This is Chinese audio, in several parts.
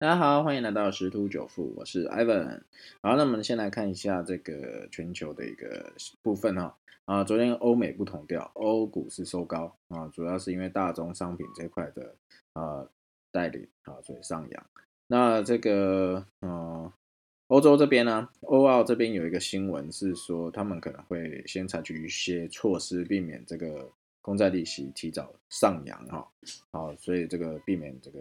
大家好，欢迎来到十突九富，我是 Ivan。好，那我们先来看一下这个全球的一个部分哈。啊，昨天欧美不同调，欧股是收高啊，主要是因为大宗商品这块的啊带领啊，所以上扬。那这个嗯，欧洲这边呢，欧澳这边有一个新闻是说，他们可能会先采取一些措施，避免这个公债利息提早上扬哈。好，所以这个避免这个。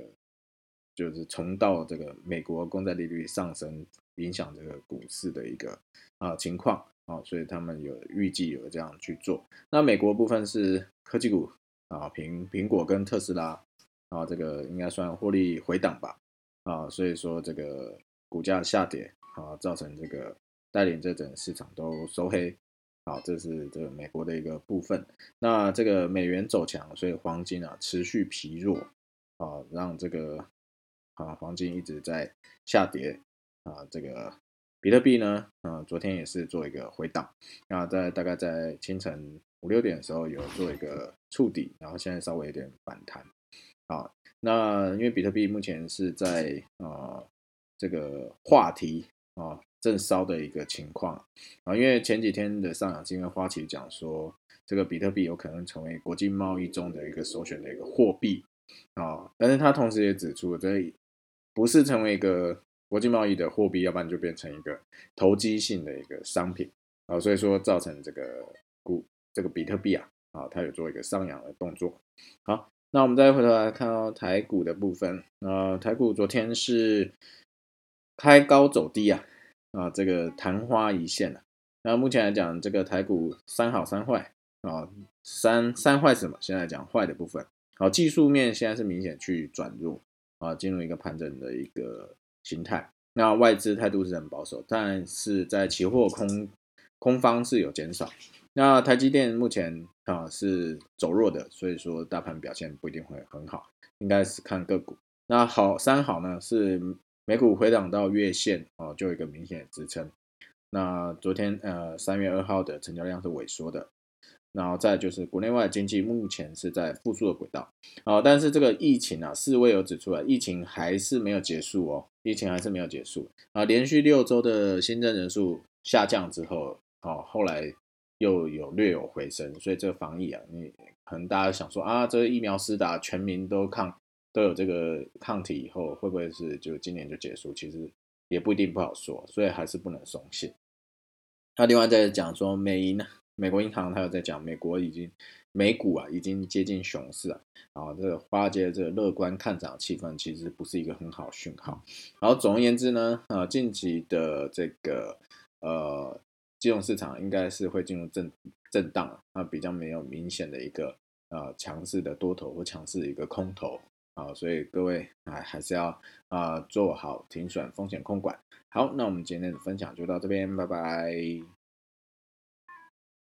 就是重蹈这个美国公债利率上升影响这个股市的一个啊情况啊，所以他们有预计有这样去做。那美国部分是科技股啊，苹苹果跟特斯拉啊，这个应该算获利回档吧啊，所以说这个股价下跌啊，造成这个带领这整市场都收黑啊，这是这个美国的一个部分。那这个美元走强，所以黄金啊持续疲弱啊，让这个。啊，黄金一直在下跌啊，这个比特币呢，啊，昨天也是做一个回档，那在大概在清晨五六点的时候有做一个触底，然后现在稍微有点反弹，啊，那因为比特币目前是在啊这个话题啊正烧的一个情况啊，因为前几天的上涨是因为花旗讲说这个比特币有可能成为国际贸易中的一个首选的一个货币啊，但是他同时也指出这。不是成为一个国际贸易的货币，要不然就变成一个投机性的一个商品啊，所以说造成这个股这个比特币啊啊，它有做一个上扬的动作。好，那我们再回头来看到台股的部分啊，台股昨天是开高走低啊啊，这个昙花一现啊。那目前来讲，这个台股三好三坏啊，三三坏什么？现在讲坏的部分。好，技术面现在是明显去转弱。啊，进入一个盘整的一个形态。那外资态度是很保守，但是在期货空空方是有减少。那台积电目前啊是走弱的，所以说大盘表现不一定会很好，应该是看个股。那好三好呢是美股回涨到月线哦，就有一个明显的支撑。那昨天呃三月二号的成交量是萎缩的。然后再就是国内外经济目前是在复苏的轨道，啊，但是这个疫情啊，世卫有指出来，疫情还是没有结束哦，疫情还是没有结束啊，连续六周的新增人数下降之后，哦，后来又有略有回升，所以这个防疫啊，你可能大家想说啊，这个疫苗施打全民都抗都有这个抗体以后，会不会是就今年就结束？其实也不一定不好说，所以还是不能松懈。那另外再讲说美银呢？美国银行它有在讲，美国已经美股啊已经接近熊市啊，啊，这个花街这个乐观看涨气氛其实不是一个很好讯号。然后总而言之呢，呃，近期的这个呃金融市场应该是会进入震震荡啊，比较没有明显的一个呃强势的多头或强势的一个空头啊，所以各位啊还是要啊做好停损风险控管。好，那我们今天的分享就到这边，拜拜。